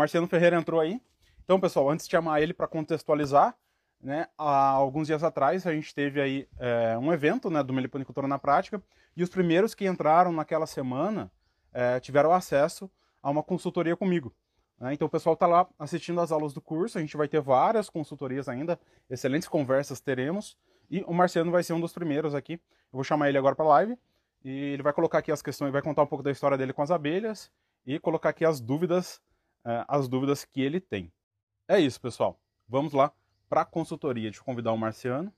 Marciano Ferreira entrou aí. Então, pessoal, antes de chamar ele para contextualizar, né, há alguns dias atrás a gente teve aí é, um evento né, do Meliponicultura na Prática e os primeiros que entraram naquela semana é, tiveram acesso a uma consultoria comigo. Né? Então o pessoal está lá assistindo as aulas do curso, a gente vai ter várias consultorias ainda, excelentes conversas teremos, e o Marciano vai ser um dos primeiros aqui. Eu vou chamar ele agora para a live e ele vai colocar aqui as questões, vai contar um pouco da história dele com as abelhas e colocar aqui as dúvidas, é, as dúvidas que ele tem. É isso, pessoal. Vamos lá para a consultoria. Deixa eu convidar o Marciano.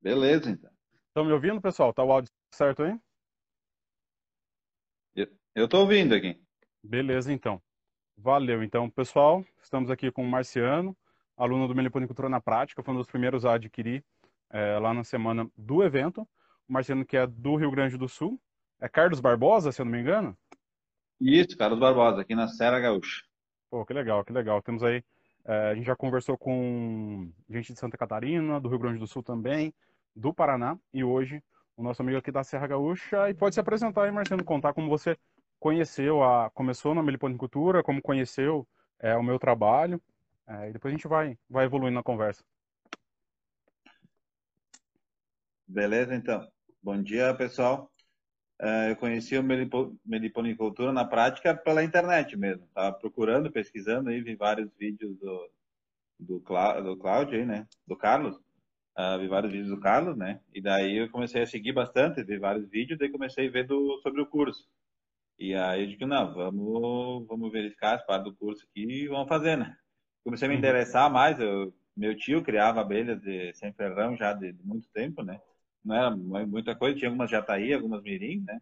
Beleza, então. Estão me ouvindo, pessoal? Tá o áudio certo aí? Eu estou ouvindo aqui. Beleza, então. Valeu. Então, pessoal, estamos aqui com o Marciano, aluno do Meliponicultura na Prática, foi um dos primeiros a adquirir é, lá na semana do evento. O Marciano, que é do Rio Grande do Sul. É Carlos Barbosa, se eu não me engano? Isso, Carlos Barbosa, aqui na Serra Gaúcha. Pô, que legal, que legal. Temos aí é, a gente já conversou com gente de Santa Catarina, do Rio Grande do Sul também, do Paraná, e hoje o nosso amigo aqui da Serra Gaúcha. E pode se apresentar aí, Marcelo, contar como você conheceu, a, começou na meliponicultura, como conheceu é, o meu trabalho, é, e depois a gente vai, vai evoluindo na conversa. Beleza, então. Bom dia, pessoal. É, eu conheci o meliponicultura na prática pela internet mesmo. Estava procurando, pesquisando aí, vi vários vídeos do, do, Clá, do Cláudio aí, né? Do Carlos. Uh, vi vários vídeos do Carlos, né? E daí eu comecei a seguir bastante, vi vários vídeos, daí comecei a ver do, sobre o curso. E aí eu digo, não, vamos, vamos verificar as partes do curso aqui e vamos fazer, né? Comecei a me uhum. interessar mais, eu, meu tio criava abelhas de sem ferrão já de, de muito tempo, né? Não era muita coisa, tinha algumas jataí, algumas mirim, né?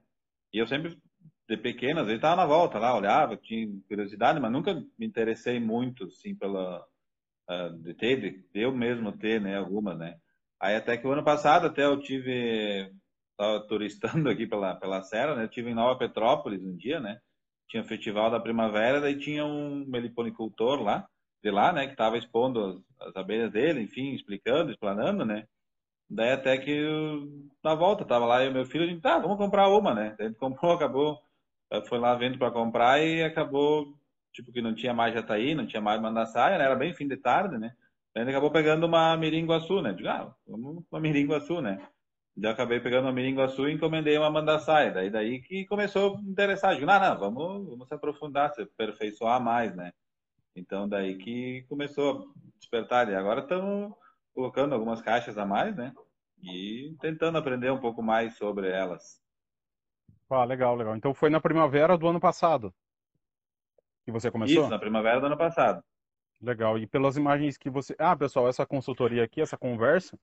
E eu sempre, de pequeno, às vezes estava na volta lá, olhava, tinha curiosidade, mas nunca me interessei muito, assim, pela... Uh, de ter, de, de eu mesmo ter, né, algumas, né? Aí até que o ano passado, até eu tive... Estava turistando aqui pela, pela Serra, né? Eu tive em Nova Petrópolis um dia, né? Tinha o Festival da Primavera, daí tinha um meliponicultor lá, de lá, né? Que estava expondo as, as abelhas dele, enfim, explicando, explanando, né? Daí até que na volta tava lá e o meu filho, a gente, tá, vamos comprar uma, né? Daí a gente comprou, acabou, foi lá vendo para comprar e acabou, tipo, que não tinha mais Jataí, não tinha mais Mandaçaia, né? Era bem fim de tarde, né? Daí acabou pegando uma Miringuaçu, né? Digo, ah, vamos uma Miringuaçu, né? Daí acabei pegando uma Miringuaçu e encomendei uma Mandaçaia. Daí daí que começou a interessar. Digo, não, não, vamos, vamos se aprofundar, se aperfeiçoar mais, né? Então daí que começou a despertar. E agora estamos colocando algumas caixas a mais, né? E tentando aprender um pouco mais sobre elas. Ah, legal, legal. Então foi na primavera do ano passado que você começou? Isso, na primavera do ano passado. Legal. E pelas imagens que você. Ah, pessoal, essa consultoria aqui, essa conversa,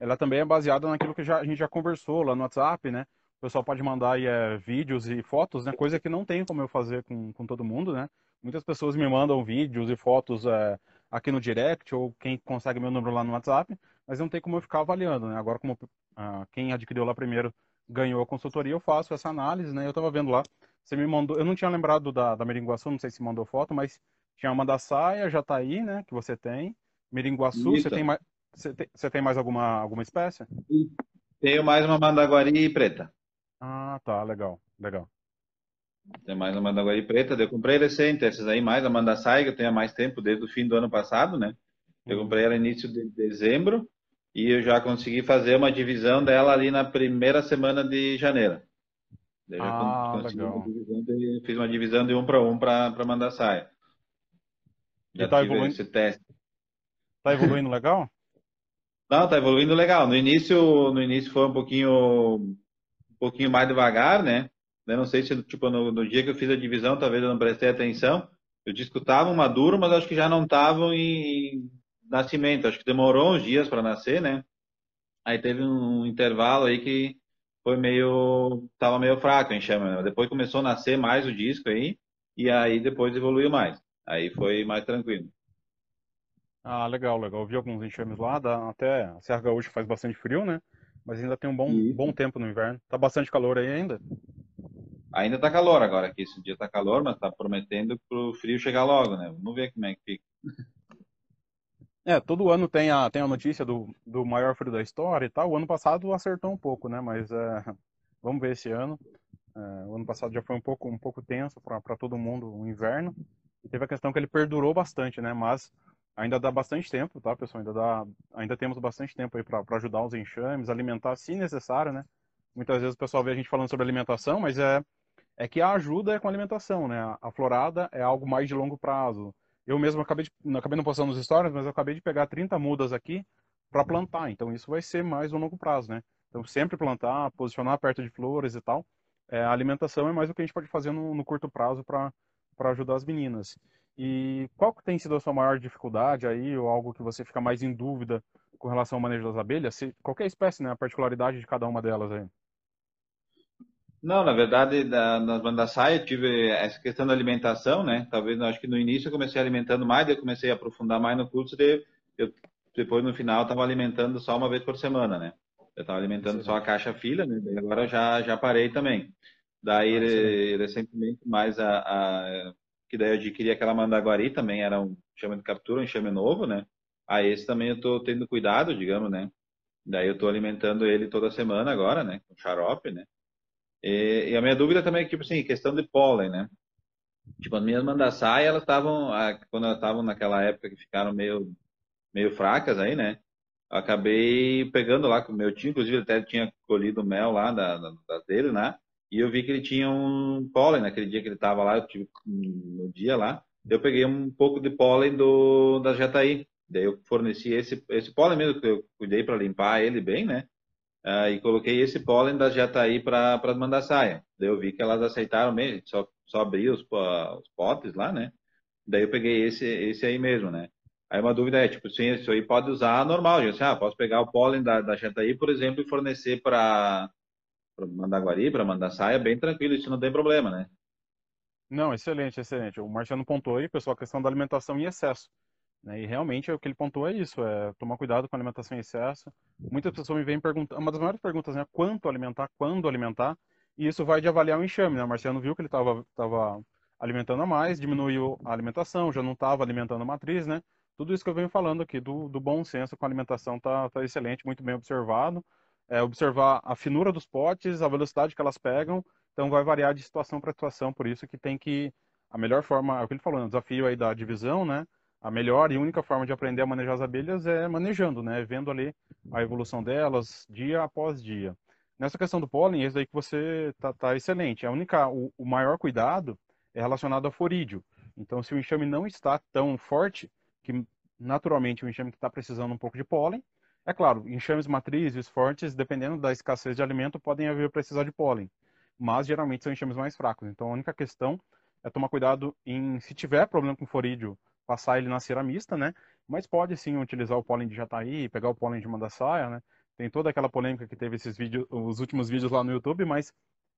ela também é baseada naquilo que já, a gente já conversou lá no WhatsApp, né? O pessoal pode mandar aí, é, vídeos e fotos, né? Coisa que não tem como eu fazer com, com todo mundo, né? Muitas pessoas me mandam vídeos e fotos é, aqui no direct ou quem consegue meu número lá no WhatsApp, mas não tem como eu ficar avaliando, né? Agora, como ah, quem adquiriu lá primeiro ganhou a consultoria, eu faço essa análise, né? Eu estava vendo lá, você me mandou, eu não tinha lembrado da, da Meringuaçu, não sei se mandou foto, mas tinha uma da saia, já tá aí, né? Que você tem. Meringuaçu, você tem mais, você tem, você tem mais alguma, alguma espécie? Tenho mais uma mandaguari preta. Ah, tá, legal, legal. Tem mais a Mandaguari preta. Eu comprei recente essas aí, mais a Mandaçai, que eu tenho há mais tempo, desde o fim do ano passado, né? Eu uhum. comprei ela início de dezembro e eu já consegui fazer uma divisão dela ali na primeira semana de janeiro. Eu ah, legal. Uma de, fiz uma divisão de um para um para mandar saia. Já e tá evoluindo... esse teste. Tá evoluindo legal? Não, tá evoluindo legal. No início, no início foi um pouquinho, um pouquinho mais devagar, né? Eu não sei se tipo no, no, dia que eu fiz a divisão, talvez eu não prestei atenção. Eu discutava maduro, mas acho que já não estavam em nascimento. Acho que demorou uns dias para nascer, né? Aí teve um intervalo aí que foi meio tava meio fraco em chama. Né? Depois começou a nascer mais o disco aí e aí depois evoluiu mais. Aí foi mais tranquilo. Ah, legal, legal. Eu vi alguns enxames lá, dá, até a Serra Gaúcha faz bastante frio, né? Mas ainda tem um bom, bom tempo no inverno. Tá bastante calor aí ainda? Ainda está calor agora aqui. Esse dia está calor, mas está prometendo para o frio chegar logo, né? Vamos ver como é que fica. É, todo ano tem a, tem a notícia do, do maior frio da história e tal. O ano passado acertou um pouco, né? Mas é, vamos ver esse ano. É, o ano passado já foi um pouco, um pouco tenso para todo mundo o inverno. teve a questão que ele perdurou bastante, né? Mas ainda dá bastante tempo, tá, pessoal? Ainda, dá, ainda temos bastante tempo aí para ajudar os enxames, alimentar se necessário, né? Muitas vezes o pessoal vê a gente falando sobre alimentação, mas é, é que a ajuda é com a alimentação, né? A florada é algo mais de longo prazo. Eu mesmo acabei, de, acabei não postando nos stories, mas eu acabei de pegar 30 mudas aqui para plantar. Então isso vai ser mais no longo prazo, né? Então sempre plantar, posicionar perto de flores e tal. É, a alimentação é mais o que a gente pode fazer no, no curto prazo para ajudar as meninas. E qual que tem sido a sua maior dificuldade aí, ou algo que você fica mais em dúvida com relação ao manejo das abelhas? Se, qualquer espécie, né? A particularidade de cada uma delas aí. Não, na verdade, da, nas bandas saia tive essa questão da alimentação, né? Talvez, acho que no início eu comecei alimentando mais, daí eu comecei a aprofundar mais no curso, daí eu, depois no final estava alimentando só uma vez por semana, né? Eu estava alimentando Sim. só a caixa filha, né? Daí agora já já parei também. Daí ah, recentemente mais a, a, que daí eu adquiri aquela mandaguari também era um chama de captura, um enxame novo, né? Aí esse também eu estou tendo cuidado, digamos, né? Daí eu estou alimentando ele toda semana agora, né? Com xarope, né? E, e, a minha dúvida também é, tipo assim, questão de pólen, né? Tipo, as minhas mandaçai, elas estavam, quando elas estavam naquela época que ficaram meio, meio fracas aí, né? Acabei pegando lá com o meu tio, inclusive até tinha colhido mel lá da, da, da, dele, né? E eu vi que ele tinha um pólen naquele dia que ele estava lá, eu tive no dia lá. Eu peguei um pouco de pólen do, da Jataí. Daí eu forneci esse, esse pólen mesmo, que eu cuidei para limpar ele bem, né? Uh, e coloquei esse pólen da Jataí para mandar saia. Daí eu vi que elas aceitaram mesmo, só, só abri os, os potes lá, né? Daí eu peguei esse, esse aí mesmo, né? Aí uma dúvida é, tipo, sim, isso aí pode usar normal, gente. Ah, posso pegar o pólen da, da Jataí, por exemplo, e fornecer para mandar guari, para mandar saia, bem tranquilo, isso não tem problema, né? Não, excelente, excelente. O Marciano pontuou aí, pessoal, a questão da alimentação em excesso. Né? E realmente o que ele pontuou é isso, é tomar cuidado com a alimentação em excesso. Muitas pessoas me vêm perguntando, uma das maiores perguntas é né? quanto alimentar, quando alimentar, e isso vai de avaliar o enxame, né? O Marciano viu que ele estava tava alimentando a mais, diminuiu a alimentação, já não estava alimentando a matriz, né? Tudo isso que eu venho falando aqui do, do bom senso com a alimentação tá, tá excelente, muito bem observado. É, observar a finura dos potes, a velocidade que elas pegam, então vai variar de situação para situação, por isso que tem que a melhor forma, é o que ele falou, né? o desafio aí da divisão, né? A melhor e única forma de aprender a manejar as abelhas é manejando, né? Vendo ali a evolução delas dia após dia. Nessa questão do pólen, esse daí que você tá, tá excelente. A única, o, o, maior cuidado é relacionado ao forídeo. Então, se o enxame não está tão forte, que naturalmente o enxame que está precisando um pouco de pólen, é claro, enxames matrizes fortes, dependendo da escassez de alimento, podem haver precisar de pólen. Mas geralmente são enxames mais fracos. Então, a única questão é tomar cuidado em, se tiver problema com forídeo passar ele na ceramista, né? Mas pode sim utilizar o pólen de jataí, pegar o pólen de mandaçaia, né? Tem toda aquela polêmica que teve esses vídeos, os últimos vídeos lá no YouTube, mas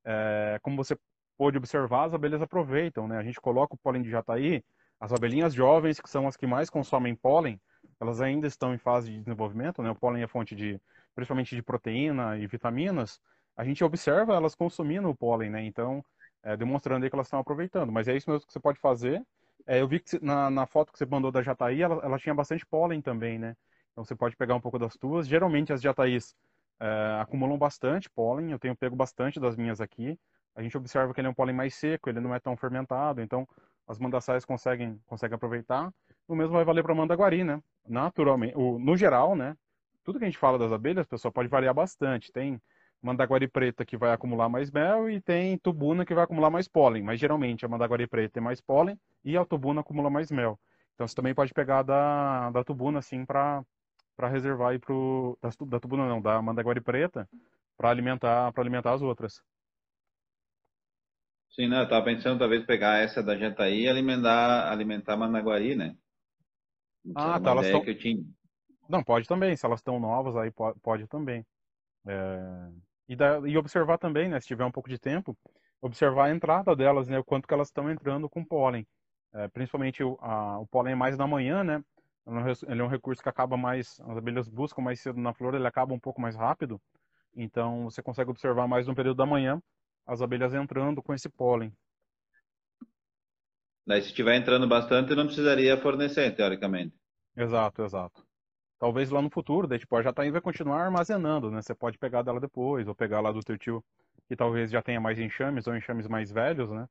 é, como você pôde observar, as abelhas aproveitam, né? A gente coloca o pólen de jataí, as abelhinhas jovens, que são as que mais consomem pólen, elas ainda estão em fase de desenvolvimento, né? O pólen é fonte de, principalmente de proteína e vitaminas. A gente observa elas consumindo o pólen, né? Então, é, demonstrando que elas estão aproveitando. Mas é isso mesmo que você pode fazer é, eu vi que na, na, foto que você mandou da Jataí, ela, ela, tinha bastante pólen também, né? Então você pode pegar um pouco das tuas. Geralmente as Jataís é, acumulam bastante pólen, eu tenho pego bastante das minhas aqui. A gente observa que ele é um pólen mais seco, ele não é tão fermentado, então as mandaçais conseguem, conseguem aproveitar. O mesmo vai valer para mandaguari, né? Naturalmente, o, no geral, né? Tudo que a gente fala das abelhas, pessoal, pode variar bastante. Tem mandaguari preta que vai acumular mais mel e tem tubuna que vai acumular mais pólen, mas geralmente a mandaguari preta tem mais pólen e a tubuna acumula mais mel. Então você também pode pegar da, da tubuna assim para para reservar aí pro da, da tubuna não, da mandaguari preta para alimentar para alimentar as outras. Sim, né? Eu tava pensando talvez pegar essa da Jataí e alimentar alimentar a mandaguari, né? ah, tá, elas estão que eu tinha. Não, pode também, se elas estão novas aí pode, pode também. É... E, da, e observar também, né, se tiver um pouco de tempo, observar a entrada delas, né, o quanto que elas estão entrando com pólen. É, principalmente o, a, o pólen é mais na manhã, né, ele é um recurso que acaba mais, as abelhas buscam mais cedo na flor, ele acaba um pouco mais rápido, então você consegue observar mais no período da manhã as abelhas entrando com esse pólen. Daí se estiver entrando bastante, não precisaria fornecer, teoricamente. Exato, exato talvez lá no futuro, daí, tipo, a Jataí vai continuar armazenando, né? Você pode pegar dela depois, ou pegar lá do teu tio, que talvez já tenha mais enxames, ou enxames mais velhos, né?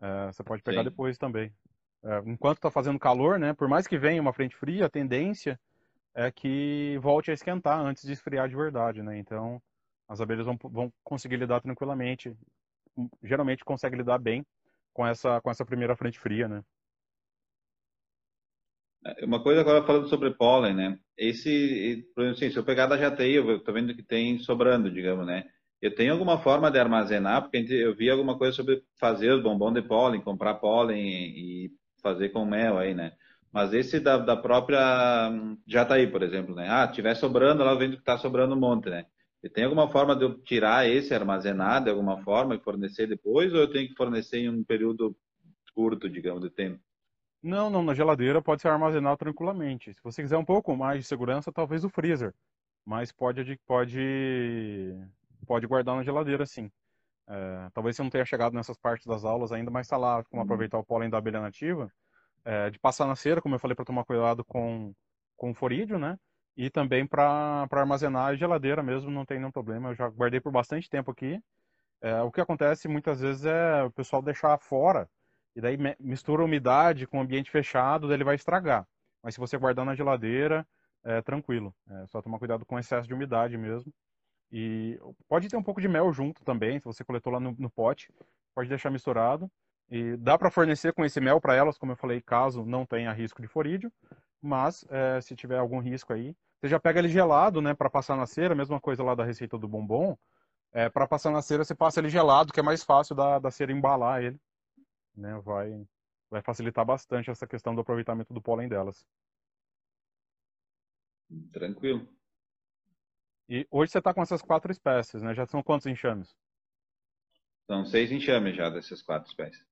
É, você pode pegar Sim. depois também. é, enquanto está fazendo calor, né? Por mais que venha uma frente fria, a tendência é que volte a esquentar antes de esfriar de verdade, né? Então, as abelhas vão, vão conseguir lidar tranquilamente, geralmente consegue lidar bem com essa com essa primeira frente fria, né? É, uma coisa agora falando sobre pólen, né? Esse, por exemplo, assim, se eu pegar da Jataí, eu estou vendo que tem sobrando, digamos, né? Eu tenho alguma forma de armazenar, porque eu vi alguma coisa sobre fazer os bombons de pólen, comprar pólen e fazer com mel aí, né? Mas esse da, da própria Jataí, por exemplo, né? Ah, tiver sobrando, ela vendo que está sobrando um monte, né? E tem alguma forma de eu tirar esse, armazenar de alguma forma e fornecer depois, ou eu tenho que fornecer em um período curto, digamos, de tempo? Não, não, na geladeira pode ser armazenado tranquilamente. Se você quiser um pouco mais de segurança, talvez o freezer. Mas pode, pode, pode guardar na geladeira, sim. É, talvez você não tenha chegado nessas partes das aulas ainda, mas está lá como uhum. aproveitar o pólen da abelha nativa. É, de passar na cera, como eu falei, para tomar cuidado com, com o forídeo, né? E também para armazenar a geladeira mesmo, não tem nenhum problema. Eu já guardei por bastante tempo aqui. É, o que acontece muitas vezes é o pessoal deixar fora e daí mistura umidade com ambiente fechado, daí ele vai estragar. Mas se você guardar na geladeira, é tranquilo. É só tomar cuidado com excesso de umidade mesmo. E pode ter um pouco de mel junto também, se você coletou lá no, no pote, pode deixar misturado. E dá para fornecer com esse mel para elas, como eu falei, caso não tenha risco de forídeo. Mas é, se tiver algum risco aí, você já pega ele gelado, né, para passar na cera, mesma coisa lá da receita do bombom. É, para passar na cera, você passa ele gelado, que é mais fácil da, da cera embalar ele né, vai, vai facilitar bastante essa questão do aproveitamento do pólen delas. Tranquilo. E hoje você está com essas quatro espécies, né? Já são quantos enxames? São seis enxames já dessas quatro espécies.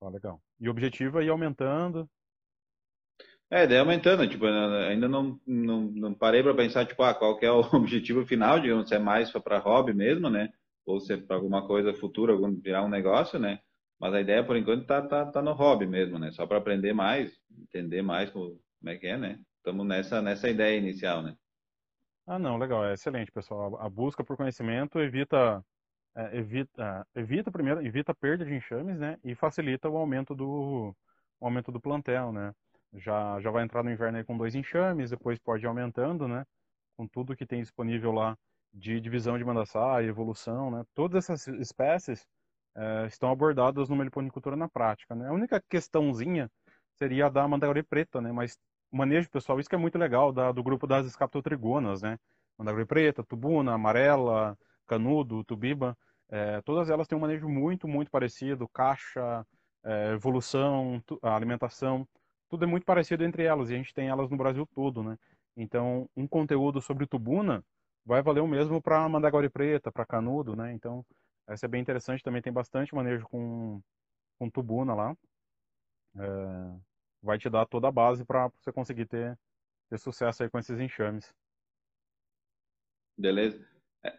Ah, legal. E o objetivo é ir aumentando? É, daí aumentando, tipo, ainda não, não, não parei para pensar, tipo, ah, qual é o objetivo final, digamos, se é mais para hobby mesmo, né? Ou se é para alguma coisa futura, algum, virar um negócio, né? Mas a ideia, por enquanto, tá, tá, tá no hobby mesmo, né? Só para aprender mais, entender mais como, como é que é, né? Estamos nessa, nessa ideia inicial, né? Ah, não, legal, é excelente, pessoal. A busca por conhecimento evita, é, evita, evita primeiro, evita a perda de enxames, né? E facilita o aumento do, o aumento do plantel, né? Já, já vai entrar no inverno aí com dois enxames, depois pode ir aumentando, né? Com tudo que tem disponível lá de divisão de mandaçá evolução, né? Todas essas espécies é, estão abordadas no meliponicultura na prática. Né? A única questãozinha seria a da mandaguari preta, né? mas manejo, pessoal, isso que é muito legal da, do grupo das escaptotrigonas, né? Mandaguari preta, tubuna, amarela, canudo, tubiba, é, todas elas têm um manejo muito, muito parecido, caixa, é, evolução, alimentação, tudo é muito parecido entre elas, e a gente tem elas no Brasil todo, né? Então, um conteúdo sobre tubuna vai valer o mesmo para mandaguari preta, para canudo, né? Então, essa é bem interessante, também tem bastante manejo com, com tubuna lá. É, vai te dar toda a base para você conseguir ter, ter sucesso aí com esses enxames. Beleza.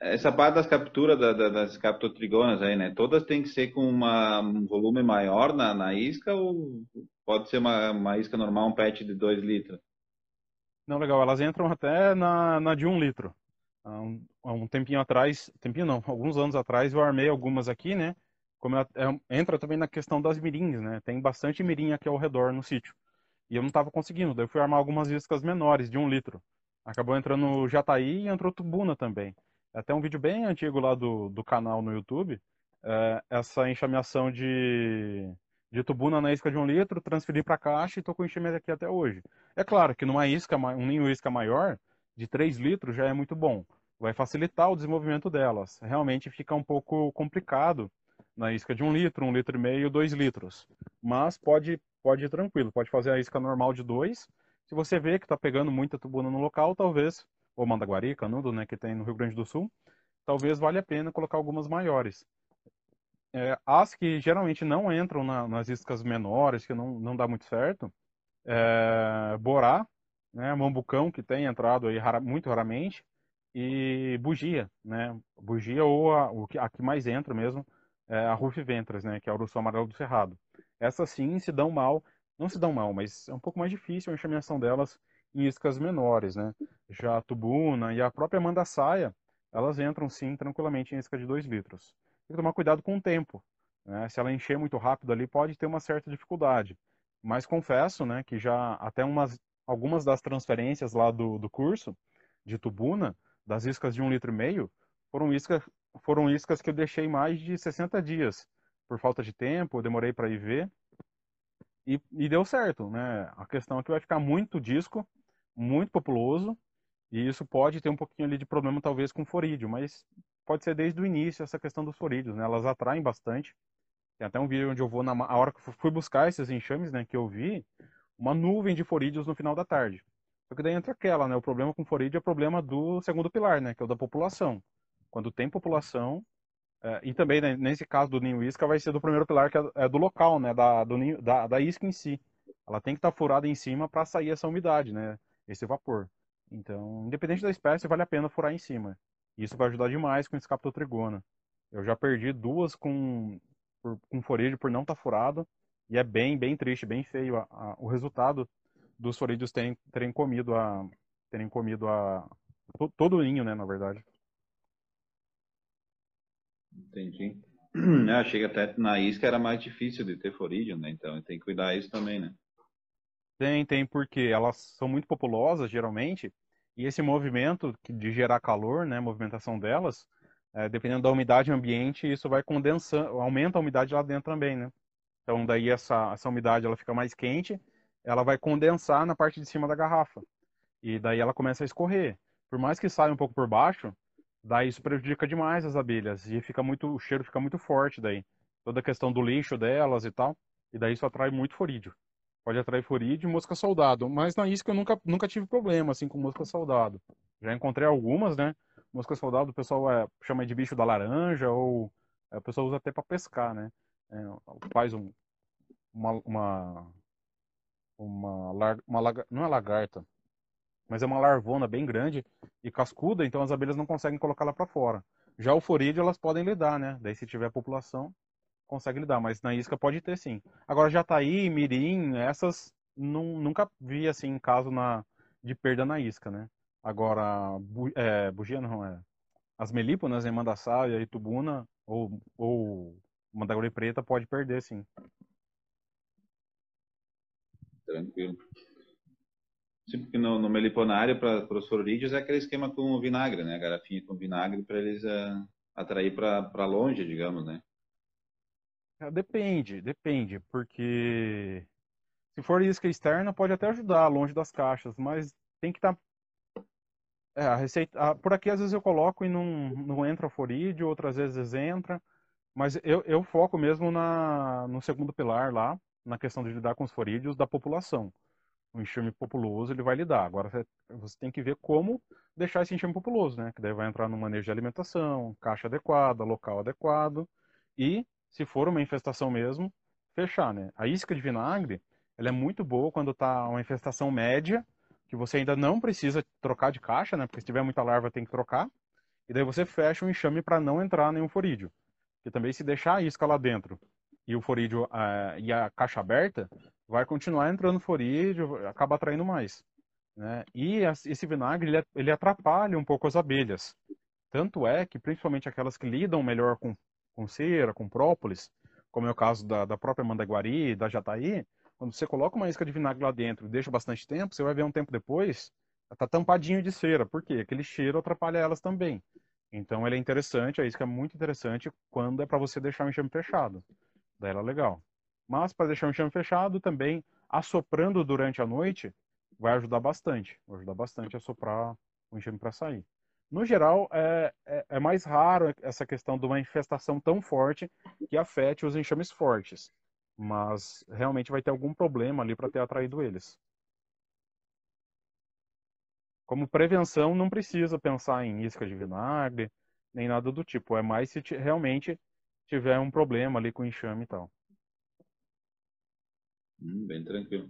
Essa parte das capturas da, da, das captotrigonas aí, né? Todas têm que ser com uma, um volume maior na, na isca ou pode ser uma, uma isca normal, um pet de 2 litros? Não, legal. Elas entram até na, na de 1 um litro. Há um, há um tempinho atrás, tempinho não, alguns anos atrás eu armei algumas aqui, né? Como é, entra também na questão das mirins, né? Tem bastante mirim aqui ao redor no sítio. E eu não estava conseguindo, daí eu fui armar algumas iscas menores, de um litro. Acabou entrando Jataí e entrou Tubuna também. É até um vídeo bem antigo lá do, do canal no YouTube, é, essa enxameação de, de tubuna na isca de um litro, transferi para caixa e estou com enxameamento aqui até hoje. É claro que numa isca, um ninho isca maior, de 3 litros já é muito bom vai facilitar o desenvolvimento delas. Realmente fica um pouco complicado na isca de um litro, um litro e meio, dois litros. Mas pode, pode ir tranquilo, pode fazer a isca normal de dois. Se você vê que está pegando muita tubuna no local, talvez, ou Mandaguari, Canudo, né, que tem no Rio Grande do Sul, talvez valha a pena colocar algumas maiores. É, as que geralmente não entram na, nas iscas menores, que não, não dá muito certo, é, Borá, né, Mambucão, que tem entrado aí rara, muito raramente, e bugia, né? Bugia ou a, o que, a que mais entra mesmo é a Ruf Ventras, né? Que é o urso amarelo do cerrado. Essas sim se dão mal, não se dão mal, mas é um pouco mais difícil a enxameação delas em iscas menores, né? Já a tubuna e a própria mandaçaia, elas entram sim tranquilamente em isca de 2 litros. Tem que tomar cuidado com o tempo, né? Se ela encher muito rápido ali, pode ter uma certa dificuldade. Mas confesso, né, que já até umas, algumas das transferências lá do, do curso de tubuna, das iscas de um litro e meio, foram iscas, foram iscas que eu deixei mais de 60 dias. Por falta de tempo, eu demorei para ir ver. E, e, deu certo, né? A questão é que vai ficar muito disco, muito populoso, e isso pode ter um pouquinho ali de problema talvez com forídeo, mas pode ser desde o início essa questão dos forídeos, né? Elas atraem bastante. Tem até um vídeo onde eu vou, na a hora que fui buscar esses enxames, né, que eu vi, uma nuvem de forídeos no final da tarde. Só que daí entra aquela, né? O problema com forídeo é o problema do segundo pilar, né? Que é o da população. Quando tem população, é, e também né, nesse caso do ninho isca vai ser do primeiro pilar que é, é do local, né? Da, do ninho, da, da isca em si. Ela tem que estar tá furada em cima para sair essa umidade, né? Esse vapor. Então, independente da espécie, vale a pena furar em cima. Isso vai ajudar demais com escaptotrigona. Eu já perdi duas com, com forídeo por não estar tá furado. E é bem, bem triste, bem feio a, a, o resultado dos forídeos terem, terem comido a terem comido a todo o ninho, né, na verdade. Entendi. Eu achei que até na isca era mais difícil de ter forídeo, né? Então tem que cuidar isso também, né? Tem, tem, porque elas são muito populosas, geralmente, e esse movimento de gerar calor, né, movimentação delas, é, dependendo da umidade ambiente, isso vai condensando, aumenta a umidade lá dentro também, né? Então daí essa, essa umidade ela fica mais quente ela vai condensar na parte de cima da garrafa. E daí ela começa a escorrer. Por mais que saia um pouco por baixo, daí isso prejudica demais as abelhas e fica muito o cheiro fica muito forte daí. Toda a questão do lixo delas e tal, e daí isso atrai muito forídeo. Pode atrair forídeo e mosca soldado, mas na isca eu nunca nunca tive problema assim com mosca soldado. Já encontrei algumas, né? Mosca soldado o pessoal é, chama de bicho da laranja ou é, o pessoal usa até para pescar, né? É, faz um, uma, uma uma, lar... uma lag... não é lagarta, mas é uma larvona bem grande e cascuda, então as abelhas não conseguem colocá-la para fora. Já o forídeo elas podem lidar, né? Daí se tiver população, consegue lidar, mas na isca pode ter sim. Agora jataí, mirim, essas não, nunca vi assim caso na de perda na isca, né? Agora bu, é, bugia não é. As melíponas em mandaçaia e tubuna ou ou mandaguri preta pode perder sim. Tranquilo. Sim, porque no, no meliponário, para os florídeos, é aquele esquema com vinagre, né? Garrafinha com vinagre para eles uh, atrair para longe, digamos, né? É, depende, depende, porque se for isca externa pode até ajudar longe das caixas, mas tem que estar tá... é, a receita, por aqui às vezes eu coloco e não, não entra forídeo, outras vezes entra, mas eu, eu foco mesmo na, no segundo pilar lá, na questão de lidar com os forídeos da população. O enxame populoso ele vai lidar. Agora você tem que ver como deixar esse enxame populoso, né? Que daí vai entrar no manejo de alimentação, caixa adequada, local adequado e, se for uma infestação mesmo, fechar, né? A isca de vinagre, ela é muito boa quando está uma infestação média, que você ainda não precisa trocar de caixa, né? Porque se tiver muita larva tem que trocar. E daí você fecha o enxame para não entrar nenhum forídeo. E também se deixar a isca lá dentro e o forídeo uh, e a caixa aberta, vai continuar entrando forídeo, acaba atraindo mais. Né? E esse vinagre ele, ele atrapalha um pouco as abelhas. Tanto é que, principalmente aquelas que lidam melhor com, com cera, com própolis, como é o caso da, da própria mandaguari, da jataí, quando você coloca uma isca de vinagre lá dentro e deixa bastante tempo, você vai ver um tempo depois, está tampadinho de cera. Por quê? Aquele cheiro atrapalha elas também. Então ele é interessante, a isca é muito interessante quando é para você deixar o enxame fechado. Daí era legal. Mas para deixar o enxame fechado também, assoprando durante a noite, vai ajudar bastante. Vai ajudar bastante a soprar o enxame para sair. No geral, é, é, é, mais raro essa questão de uma infestação tão forte que afete os enxames fortes. Mas realmente vai ter algum problema ali para ter atraído eles. Como prevenção, não precisa pensar em isca de vinagre, nem nada do tipo. É mais se realmente tiver um problema ali com enxame e tal. Hum, bem tranquilo.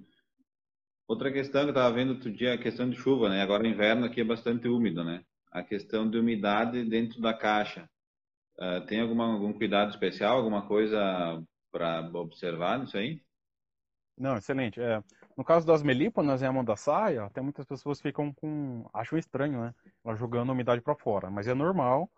Outra questão que eu estava vendo outro dia é a questão de chuva, né? Agora inverno aqui é bastante úmido, né? A questão de umidade dentro da caixa. Uh, tem alguma, algum cuidado especial, alguma coisa para observar nisso aí? Não, excelente. É, no caso das melíponas em a saia, até muitas pessoas ficam com. acham estranho, né? Ela jogando umidade para fora. Mas é normal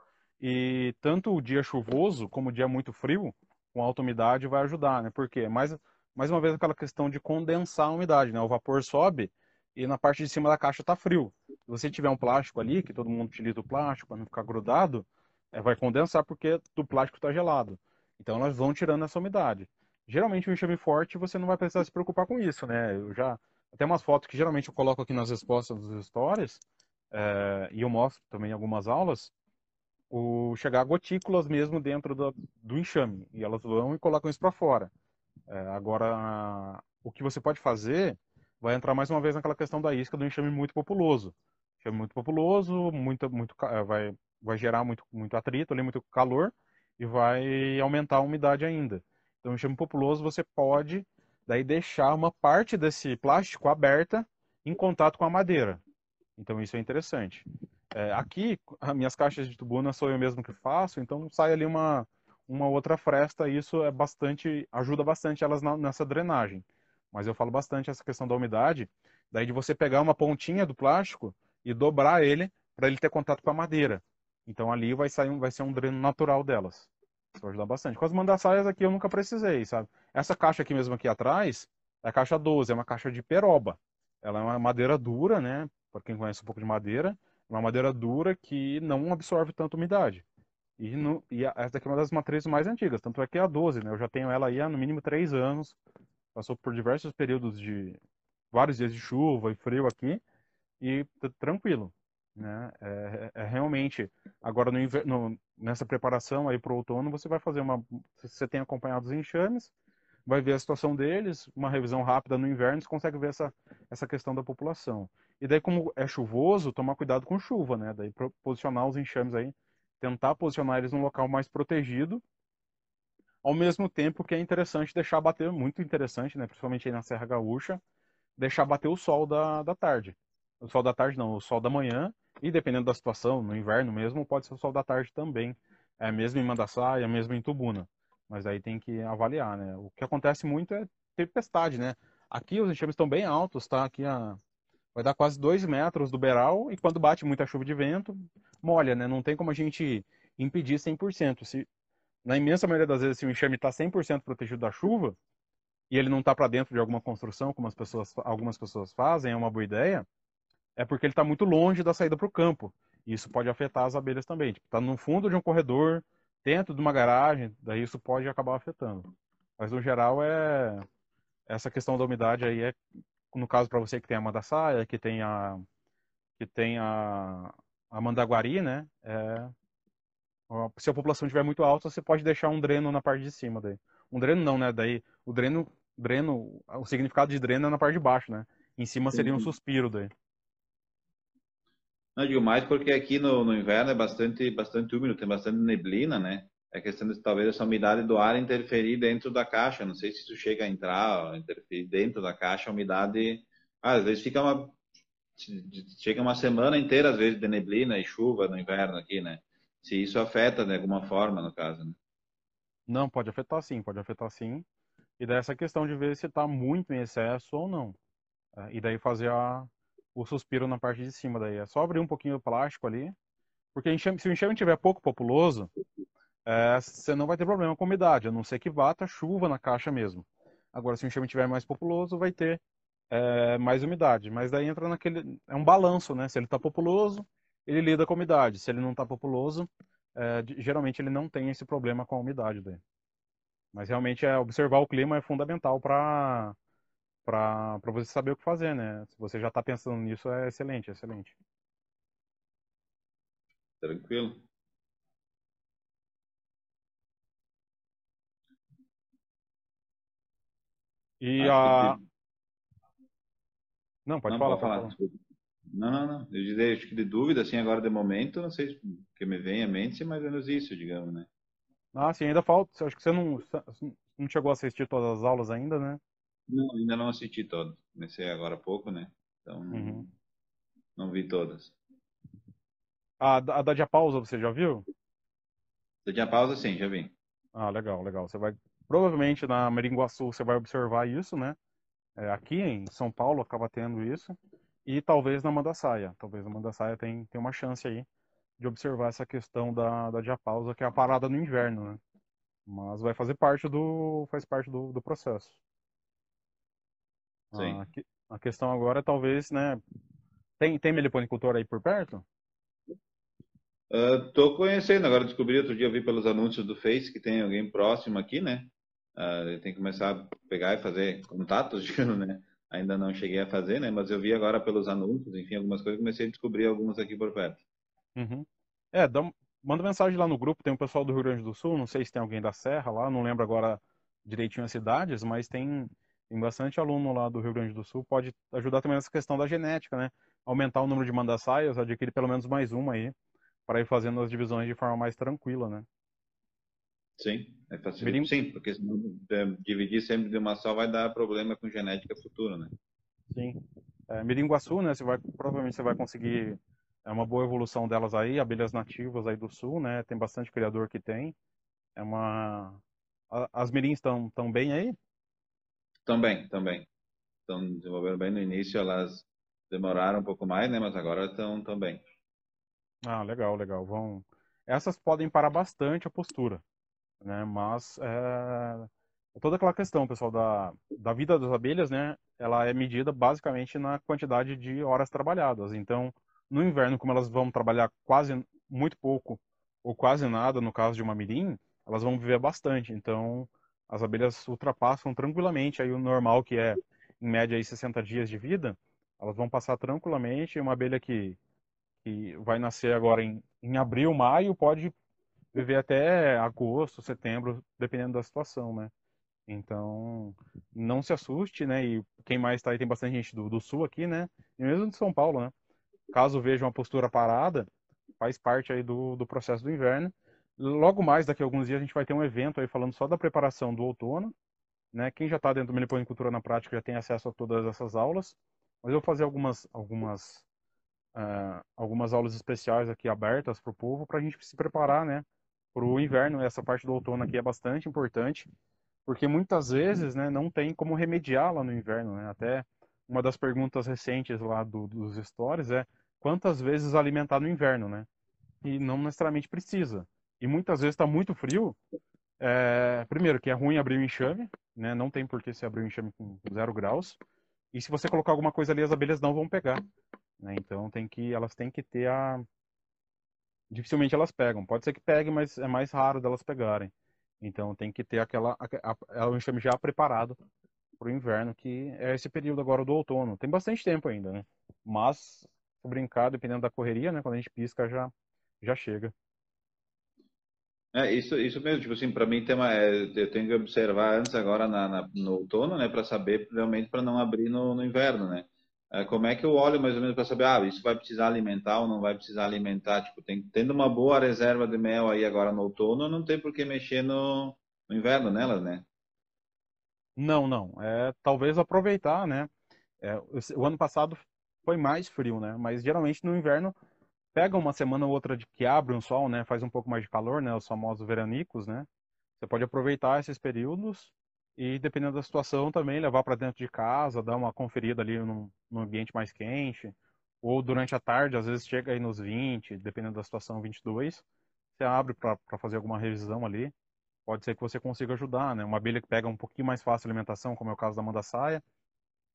e tanto o dia chuvoso como o dia muito frio, com alta umidade, vai ajudar, né? Porque é mais, mais uma vez aquela questão de condensar a umidade, né? O vapor sobe e na parte de cima da caixa está frio. Se você tiver um plástico ali, que todo mundo utiliza o plástico para não ficar grudado, é, vai condensar porque o plástico está gelado. Então elas vão tirando essa umidade. Geralmente o enxame forte você não vai precisar se preocupar com isso, né? Eu já até umas fotos que geralmente eu coloco aqui nas respostas dos stories é, e eu mostro também em algumas aulas o chegar gotículas mesmo dentro do, do enxame e elas vão e colocam isso para fora. É, agora o que você pode fazer vai entrar mais uma vez naquela questão da isca do enxame muito populoso. Enxame muito populoso, muito, muito, é, vai, vai gerar muito, muito atrito, ali, muito calor, e vai aumentar a umidade ainda. Então, enxame populoso você pode daí deixar uma parte desse plástico aberta em contato com a madeira. Então, isso é interessante. É, aqui, as minhas caixas de tubuna sou eu mesmo que faço, então sai ali uma, uma outra fresta, e isso é bastante, ajuda bastante elas na, nessa drenagem mas eu falo bastante essa questão da umidade, daí de você pegar uma pontinha do plástico e dobrar ele para ele ter contato com a madeira. Então ali vai sair vai ser um dreno natural delas. Isso vai ajudar bastante. Com as mandaçaias aqui eu nunca precisei, sabe? Essa caixa aqui mesmo aqui atrás é a caixa 12, é uma caixa de peroba. Ela é uma madeira dura, né? Para quem conhece um pouco de madeira, uma madeira dura que não absorve tanta umidade. E, no, e essa daqui é uma das matrizes mais antigas, tanto é que é a 12, né? Eu já tenho ela aí há no mínimo 3 anos passou por diversos períodos de vários dias de chuva e frio aqui e tranquilo, né? É, é, realmente agora no, nessa preparação aí para o outono você vai fazer uma, você tem acompanhado os enxames, vai ver a situação deles, uma revisão rápida no inverno, você consegue ver essa essa questão da população. E daí como é chuvoso, tomar cuidado com chuva, né? Daí posicionar os enxames aí, tentar posicionar eles num local mais protegido ao mesmo tempo que é interessante deixar bater, muito interessante, né, principalmente aí na Serra Gaúcha, deixar bater o sol da, da tarde. O sol da tarde não, o sol da manhã, e dependendo da situação, no inverno mesmo, pode ser o sol da tarde também. É mesmo em Mandaçaia, mesmo em Tubuna. Mas aí tem que avaliar, né? O que acontece muito é tempestade, né? Aqui os enxames estão bem altos, tá? Aqui a... vai dar quase 2 metros do beiral, e quando bate muita chuva de vento, molha, né? Não tem como a gente impedir 100%. Se na imensa maioria das vezes, se o enxame está 100% protegido da chuva, e ele não está para dentro de alguma construção, como as pessoas, algumas pessoas fazem, é uma boa ideia, é porque ele está muito longe da saída para o campo. E isso pode afetar as abelhas também. Está tipo, no fundo de um corredor, dentro de uma garagem, daí isso pode acabar afetando. Mas no geral é essa questão da umidade aí é no caso para você que tem a mandaçaia, que tem a que tem a, a mandaguari, né? É, se a população estiver muito alta, você pode deixar um dreno na parte de cima daí. Um dreno não, né? Daí o dreno, dreno, o significado de dreno é na parte de baixo, né? Em cima seria um suspiro daí. Não digo mais porque aqui no, no inverno é bastante, bastante úmido, tem bastante neblina, né? É questão de talvez essa umidade do ar interferir dentro da caixa. Não sei se isso chega a entrar, interferir dentro da caixa, a umidade. Ah, às vezes fica uma. Chega uma semana inteira, às vezes, de neblina e chuva no inverno aqui, né? se isso afeta de alguma forma, no caso. Né? Não, pode afetar sim, pode afetar sim. E daí essa questão de ver se está muito em excesso ou não. É, e daí fazer a, o suspiro na parte de cima. Daí é só abrir um pouquinho o plástico ali. Porque enxame, se o enxame estiver pouco populoso, é, você não vai ter problema com umidade, a não ser que bata chuva na caixa mesmo. Agora, se o enxame estiver mais populoso, vai ter é, mais umidade. Mas daí entra naquele. É um balanço, né? Se ele está populoso, ele lida com a umidade. Se ele não está populoso, é, geralmente ele não tem esse problema com a umidade dele. Mas realmente é observar o clima é fundamental para para você saber o que fazer, né? Se você já está pensando nisso, é excelente, excelente. Tranquilo. E Acho a. Que... Não, pode não, falar. Pode falar. falar. Não, não, não. Eu dizer, acho que de dúvida, assim, agora de momento, não sei que me vem à mente, mais ou menos isso, digamos, né? Ah, sim, ainda falta. Acho que você não, não chegou a assistir todas as aulas ainda, né? Não, ainda não assisti todas. Comecei agora há pouco, né? Então, uhum. não vi todas. A, a da Diapausa, você já viu? Da Diapausa, sim, já vi. Ah, legal, legal. Você vai, provavelmente na Meringuaçu você vai observar isso, né? É, aqui em São Paulo acaba tendo isso. E talvez na Mandaçaia. Talvez na Mandaçaia tem, tem uma chance aí de observar essa questão da, da diapausa, que é a parada no inverno, né? Mas vai fazer parte do, faz parte do, do processo. Sim. A, a questão agora é talvez, né? Tem, tem meliponicultor aí por perto? Uh, tô conhecendo, agora descobri outro dia, eu vi pelos anúncios do Face que tem alguém próximo aqui, né? Uh, tem que começar a pegar e fazer contatos, né? Ainda não cheguei a fazer, né? Mas eu vi agora pelos anúncios, enfim, algumas coisas, comecei a descobrir algumas aqui por perto. Uhum. É, dá, manda mensagem lá no grupo, tem um pessoal do Rio Grande do Sul, não sei se tem alguém da Serra lá, não lembro agora direitinho as cidades, mas tem, tem bastante aluno lá do Rio Grande do Sul, pode ajudar também nessa questão da genética, né? Aumentar o número de mandassaias, adquirir pelo menos mais uma aí, para ir fazendo as divisões de forma mais tranquila, né? Sim, é fácil. Sim, porque se é, dividir sempre de uma só vai dar problema com genética futura, né? Sim. É, Miringuaçu, né? Você vai, provavelmente você vai conseguir é uma boa evolução delas aí, abelhas nativas aí do sul, né? Tem bastante criador que tem. É uma as mirins estão tão bem aí? Também, também. Estão desenvolvendo bem no início, elas demoraram um pouco mais, né? Mas agora estão tão bem. Ah, legal, legal. Vão. Essas podem parar bastante a postura, né? Mas é... toda aquela questão, pessoal, da, da vida das abelhas, né? Ela é medida basicamente na quantidade de horas trabalhadas. Então, no inverno, como elas vão trabalhar quase muito pouco ou quase nada, no caso de uma mirim, elas vão viver bastante. Então, as abelhas ultrapassam tranquilamente aí o normal, que é em média aí 60 dias de vida, elas vão passar tranquilamente. Uma abelha que, que vai nascer agora em, em abril, maio, pode viver até agosto, setembro, dependendo da situação, né? Então, não se assuste, né? E quem mais está aí, tem bastante gente do, do sul aqui, né? E mesmo de São Paulo, né? caso veja uma postura parada, faz parte aí do, do processo do inverno. Logo mais, daqui a alguns dias, a gente vai ter um evento aí falando só da preparação do outono. Né? Quem já está dentro do Meliponicultura na prática já tem acesso a todas essas aulas. Mas eu vou fazer algumas, algumas, uh, algumas aulas especiais aqui abertas para o povo para a gente se preparar né, para o inverno. Essa parte do outono aqui é bastante importante, porque muitas vezes né, não tem como remediar lá no inverno. Né? Até uma das perguntas recentes lá do, dos stories é quantas vezes alimentar no inverno, né? E não necessariamente precisa. E muitas vezes está muito frio. É, primeiro, que é ruim abrir o enxame, né? Não tem por que se abrir o enxame com zero graus. E se você colocar alguma coisa ali, as abelhas não vão pegar. Né? Então tem que, elas têm que ter a. Dificilmente elas pegam. Pode ser que peguem, mas é mais raro delas pegarem. Então tem que ter aquela a, a, o enxame já preparado para o inverno, que é esse período agora do outono. Tem bastante tempo ainda, né? Mas se brincar, dependendo da correria, né? Quando a gente pisca, já, já chega. É, isso, isso mesmo, tipo assim, para mim tem uma, é, eu tenho que observar antes agora na, na no outono, né, para saber realmente para não abrir no, no inverno, né? É, como é que eu olho mais ou menos para saber, ah, isso vai precisar alimentar ou não vai precisar alimentar? Tipo, tem, tendo uma boa reserva de mel aí agora no outono, não tem por que mexer no, no inverno nelas, né? Não, não. É talvez aproveitar, né? É, o ano passado foi mais frio, né? Mas geralmente no inverno pega uma semana ou outra de que abre um sol, né? Faz um pouco mais de calor, né? Os famosos veranicos, né? Você pode aproveitar esses períodos e dependendo da situação também levar para dentro de casa, dar uma conferida ali num, ambiente mais quente, ou durante a tarde, às vezes chega aí nos 20, dependendo da situação 22, você abre para fazer alguma revisão ali. Pode ser que você consiga ajudar, né? Uma abelha que pega um pouquinho mais fácil a alimentação, como é o caso da manda saia,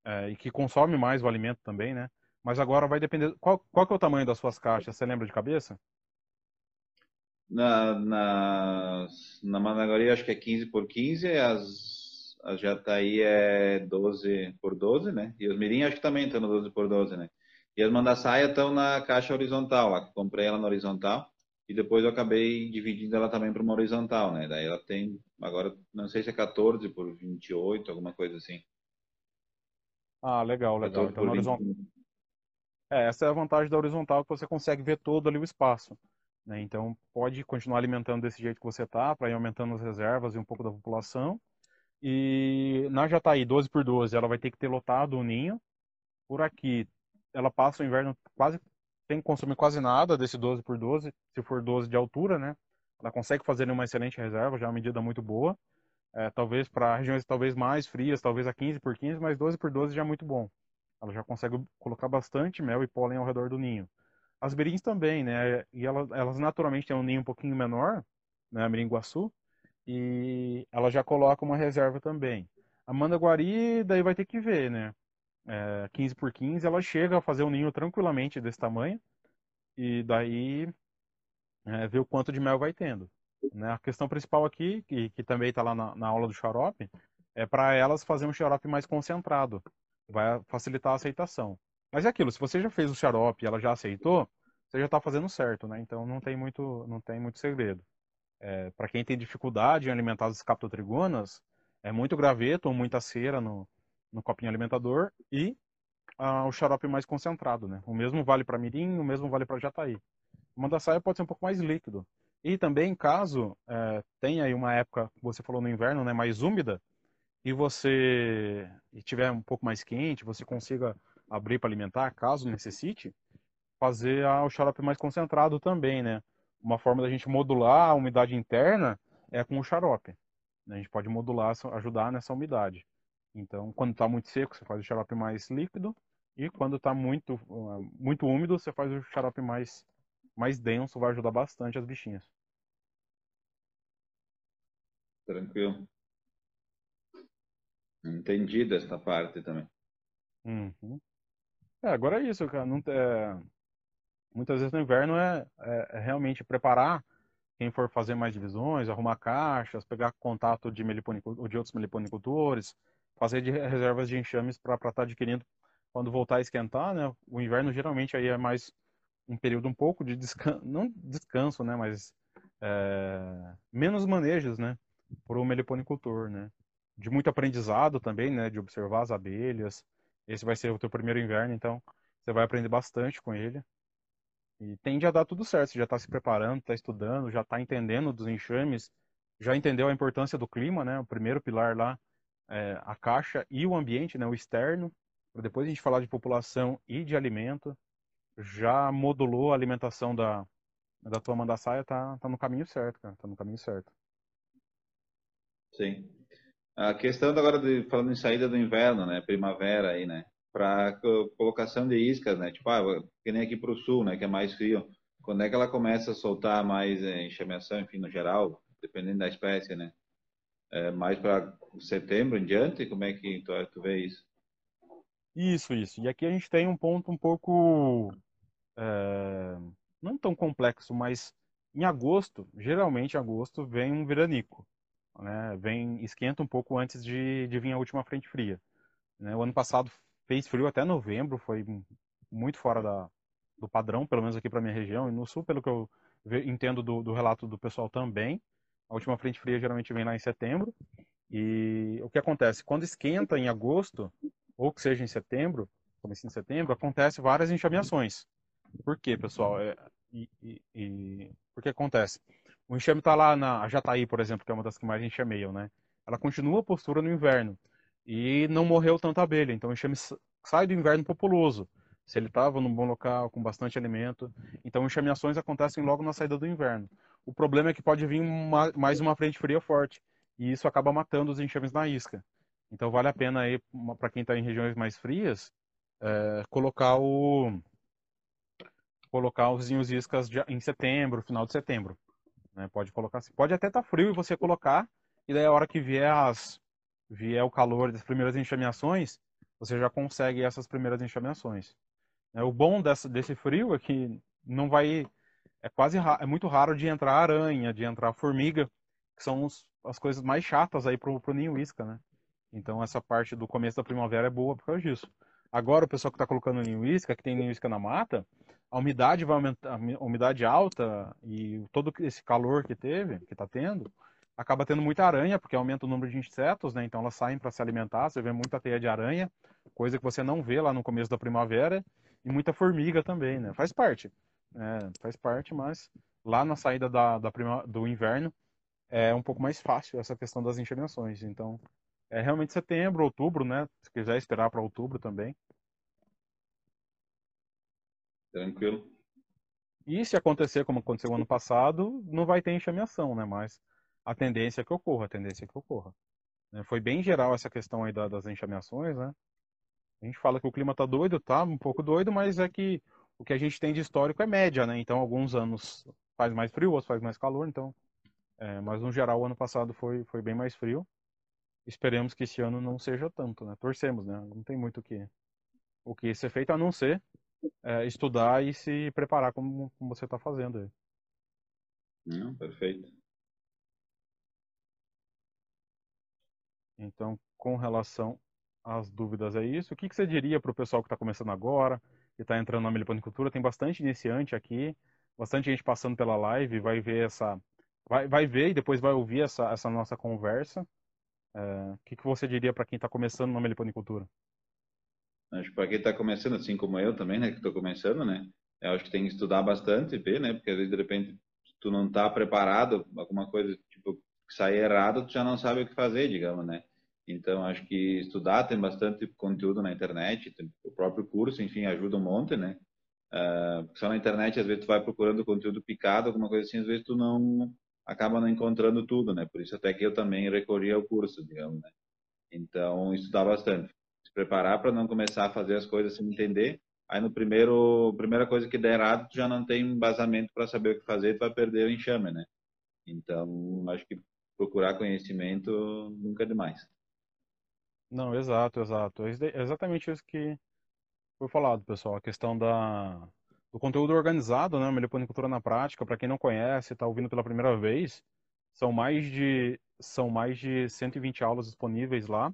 é, e que consome mais o alimento também, né? Mas agora vai depender. Qual, qual que é o tamanho das suas caixas? Você lembra de cabeça? Na, na, na Managaria acho que é 15 por 15, as, as Jataí é 12 por 12, né? E os Mirim acho que também estão no 12 por 12, né? E as Mandaçaia estão na caixa horizontal, lá, comprei ela na horizontal e depois eu acabei dividindo ela também para uma horizontal, né? Daí ela tem, agora, não sei se é 14 por 28, alguma coisa assim. Ah, legal, legal. Então, horizontal... É, essa é a vantagem da horizontal, que você consegue ver todo ali o espaço. Né? Então, pode continuar alimentando desse jeito que você está, para ir aumentando as reservas e um pouco da população. E na Jataí, 12 por 12, ela vai ter que ter lotado o ninho. Por aqui, ela passa o inverno quase, tem que consumir quase nada desse 12 por 12, se for 12 de altura, né? Ela consegue fazer uma excelente reserva, já é uma medida muito boa. É, talvez para regiões talvez mais frias, talvez a 15 por 15, mas 12 por 12 já é muito bom. Ela já consegue colocar bastante mel e pólen ao redor do ninho. As berins também, né? E elas, elas naturalmente têm um ninho um pouquinho menor, né? A meringuaçu, e ela já coloca uma reserva também. A mandaguari, daí vai ter que ver, né? é, 15 por 15, ela chega a fazer um ninho tranquilamente desse tamanho e daí é, ver o quanto de mel vai tendo. Né? A questão principal aqui, que, que também está lá na, na, aula do xarope, é para elas fazer um xarope mais concentrado. Vai facilitar a aceitação. Mas é aquilo, se você já fez o xarope e ela já aceitou, você já está fazendo certo, né? Então não tem muito, não tem muito segredo. É, para quem tem dificuldade em alimentar as captotrigonas, é muito graveto ou muita cera no, no copinho alimentador e ah, o xarope mais concentrado, né? O mesmo vale para mirim, o mesmo vale para jataí. O mandaçaia pode ser um pouco mais líquido. E também, caso é, tenha aí uma época, você falou no inverno, né, mais úmida, e você e tiver um pouco mais quente, você consiga abrir para alimentar, caso necessite, fazer o xarope mais concentrado também, né? Uma forma da gente modular a umidade interna é com o xarope. A gente pode modular, ajudar nessa umidade. Então, quando está muito seco, você faz o xarope mais líquido. E quando está muito, muito úmido, você faz o xarope mais, mais denso, vai ajudar bastante as bichinhas. Tranquilo. Entendido essa parte também. Uhum. É, agora é isso, cara. Não, é, muitas vezes no inverno é, é, é, realmente preparar quem for fazer mais divisões, arrumar caixas, pegar contato de, de outros meliponicultores, fazer de reservas de enxames para estar tá adquirindo quando voltar a esquentar, né? O inverno geralmente aí é mais um período um pouco de descanso, não descanso, né? Mas é, menos manejos, né? Para o meliponicultor, né? De muito aprendizado também, né? De observar as abelhas, esse vai ser o teu primeiro inverno, então você vai aprender bastante com ele. E tende a dar tudo certo. Você já está se preparando, está estudando, já está entendendo dos enxames, já entendeu a importância do clima, né? O primeiro pilar lá, é, a caixa e o ambiente, né? O externo. Para depois a gente falar de população e de alimento. Já modulou a alimentação da, da tua mandaçaia, tá, tá no caminho certo, cara. Tá no caminho certo. Sim. A questão agora de falando em saída do inverno, né, primavera aí, né, para colocação de iscas, né, tipo, ah, que nem aqui para o sul, né, que é mais frio. Quando é que ela começa a soltar mais é, enxameação, enfim, no geral, dependendo da espécie, né? É, mais para setembro em diante, como é que tu, tu vê isso? Isso, isso. E aqui a gente tem um ponto um pouco é, não tão complexo, mas em agosto, geralmente em agosto vem um veranico né, vem esquenta um pouco antes de, de vir a última frente fria. Né? O ano passado fez frio até novembro, foi muito fora da, do padrão, pelo menos aqui para minha região, e no sul, pelo que eu entendo do, do, relato do pessoal também. A última frente fria geralmente vem lá em setembro. E o que acontece? Quando esquenta em agosto, ou que seja em setembro, começo em setembro, acontece várias enxameações. Por quê, pessoal? É, e, e, e, por que acontece? O enxame está lá na Jataí, por exemplo, que é uma das que mais enxameiam, né? Ela continua a postura no inverno e não morreu tanta abelha. Então o enxame sai do inverno populoso. Se ele estava num bom local, com bastante alimento. Então enxameações acontecem logo na saída do inverno. O problema é que pode vir uma, mais uma frente fria forte. E isso acaba matando os enxames na isca. Então vale a pena aí, para quem está em regiões mais frias, é, colocar o colocar os iscas em setembro, final de setembro. Né? Pode colocar assim. Pode até estar tá frio e você colocar, e daí a hora que vier, as, vier o calor das primeiras enxameações, você já consegue essas primeiras enxameações. É, o bom dessa, desse frio é que não vai. É quase é muito raro de entrar aranha, de entrar formiga, que são os, as coisas mais chatas aí pro, pro ninho isca, né? Então essa parte do começo da primavera é boa por causa disso. Agora o pessoal que está colocando ninho isca, que tem ninho isca na mata, a umidade vai aumentar, a umidade alta e todo esse calor que teve, que está tendo, acaba tendo muita aranha, porque aumenta o número de insetos, né? Então elas saem para se alimentar, você vê muita teia de aranha, coisa que você não vê lá no começo da primavera, e muita formiga também, né? Faz parte, né? faz parte, mas lá na saída da, da prima, do inverno é um pouco mais fácil essa questão das enxameações. Então, é realmente setembro, outubro, né? Se quiser esperar para outubro também, Tranquilo. E se acontecer como aconteceu ano passado, não vai ter enxameação, né? Mas a tendência é que ocorra, a tendência é que ocorra. Né? Foi bem geral essa questão aí das enxameações, né? A gente fala que o clima tá doido, tá um pouco doido, mas é que o que a gente tem de histórico é média, né? Então alguns anos faz mais frio, outros faz mais calor, então. É, mas no geral o ano passado foi, foi bem mais frio. Esperemos que esse ano não seja tanto, né? Torcemos, né? Não tem muito o que, o que ser feito, a não ser é, estudar e se preparar como, como você está fazendo aí. Não, perfeito. Então, com relação às dúvidas é isso. O que, que você diria para o pessoal que está começando agora, que está entrando na meliponicultura? Tem bastante iniciante aqui, bastante gente passando pela live, vai ver essa, vai, vai ver e depois vai ouvir essa, essa nossa conversa. É, o que, que você diria para quem está começando na meliponicultura? Acho que para quem está começando, assim como eu também, né, que estou começando, né, eu acho que tem que estudar bastante, ver, né, porque às vezes de repente tu não está preparado, alguma coisa tipo que sair errado, tu já não sabe o que fazer, digamos, né. Então acho que estudar tem bastante conteúdo na internet, o próprio curso, enfim, ajuda um monte, né. Uh, só na internet às vezes tu vai procurando conteúdo picado, alguma coisa assim, às vezes tu não acaba não encontrando tudo, né. Por isso até que eu também recorri ao curso, digamos, né. Então estudar bastante preparar para não começar a fazer as coisas sem entender. Aí no primeiro, primeira coisa que der errado, tu já não tem embasamento para saber o que fazer, tu vai perder o enxame, né? Então, acho que procurar conhecimento nunca é demais. Não, exato, exato. É exatamente isso que foi falado, pessoal. A questão da, do conteúdo organizado, né? Meliponicultura na prática, para quem não conhece, está ouvindo pela primeira vez, são mais de são mais de 120 aulas disponíveis lá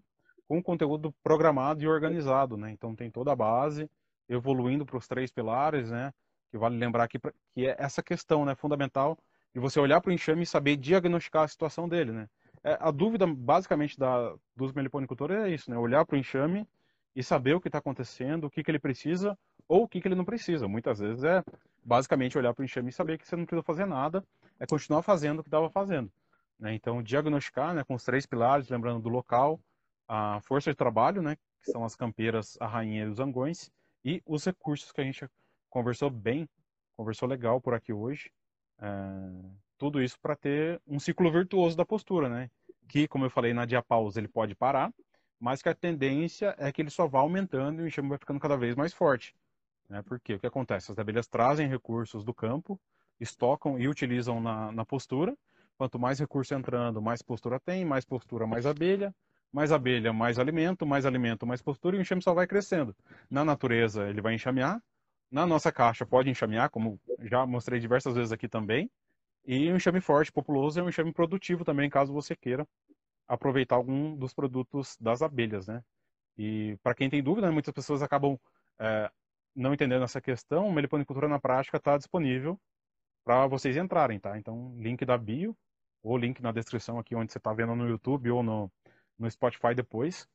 com conteúdo programado e organizado, né? Então tem toda a base, evoluindo para os três pilares, né? Que vale lembrar aqui que é essa questão, né, fundamental de você olhar para o enxame e saber diagnosticar a situação dele, né? É, a dúvida basicamente da, dos meliponicultores é isso, né? Olhar para o enxame e saber o que está acontecendo, o que, que ele precisa ou o que, que ele não precisa. Muitas vezes é basicamente olhar para o enxame e saber que você não precisa fazer nada, é continuar fazendo o que estava fazendo. Né? Então, diagnosticar né, com os três pilares, lembrando do local, a força de trabalho, né, que são as campeiras, a rainha e os angões, e os recursos que a gente conversou bem, conversou legal por aqui hoje. É, tudo isso para ter um ciclo virtuoso da postura, né? Que, como eu falei, na diapausa ele pode parar, mas que a tendência é que ele só vá aumentando e o enxame vai ficando cada vez mais forte. Né? Porque o que acontece? As abelhas trazem recursos do campo, estocam e utilizam na, na postura. Quanto mais recurso entrando, mais postura tem, mais postura, mais abelha, mais abelha, mais alimento, mais alimento, mais postura, e o enxame só vai crescendo. Na natureza, ele vai enxamear. Na nossa caixa, pode enxamear, como já mostrei diversas vezes aqui também. E um enxame forte, populoso, é um enxame produtivo também, caso você queira aproveitar algum dos produtos das abelhas, né? E para quem tem dúvida, né, muitas pessoas acabam é, não entendendo essa questão, meliponicultura na prática está disponível para vocês entrarem, tá? Então, link da bio, ou link na descrição aqui onde você está vendo no YouTube ou no, no Spotify depois.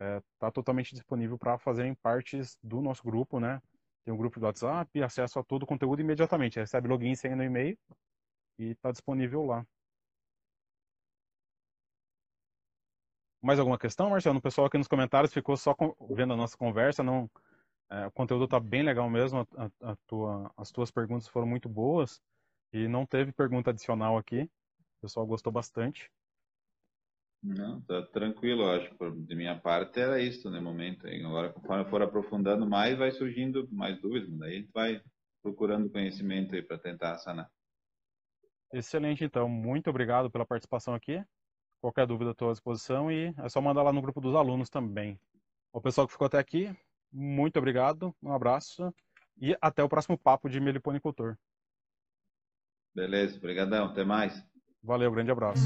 Está é, totalmente disponível para fazerem partes do nosso grupo, né? Tem um grupo do WhatsApp, acesso a todo o conteúdo imediatamente. Recebe login e senha no e-mail e está disponível lá. Mais alguma questão, Marcelo? O pessoal aqui nos comentários ficou só vendo a nossa conversa. Não, é, o conteúdo está bem legal mesmo. A, a, tua, as tuas perguntas foram muito boas e não teve pergunta adicional aqui. O pessoal gostou bastante. Não, tá tranquilo, acho. De minha parte era isso, no momento. Agora, conforme for aprofundando mais, vai surgindo mais dúvidas. Daí a gente vai procurando conhecimento aí para tentar sanar. Excelente, então. Muito obrigado pela participação aqui. Qualquer dúvida, estou à disposição e é só mandar lá no grupo dos alunos também. O pessoal que ficou até aqui, muito obrigado, um abraço e até o próximo papo de meliponicultor. Beleza, obrigadão, até mais. Valeu, grande abraço.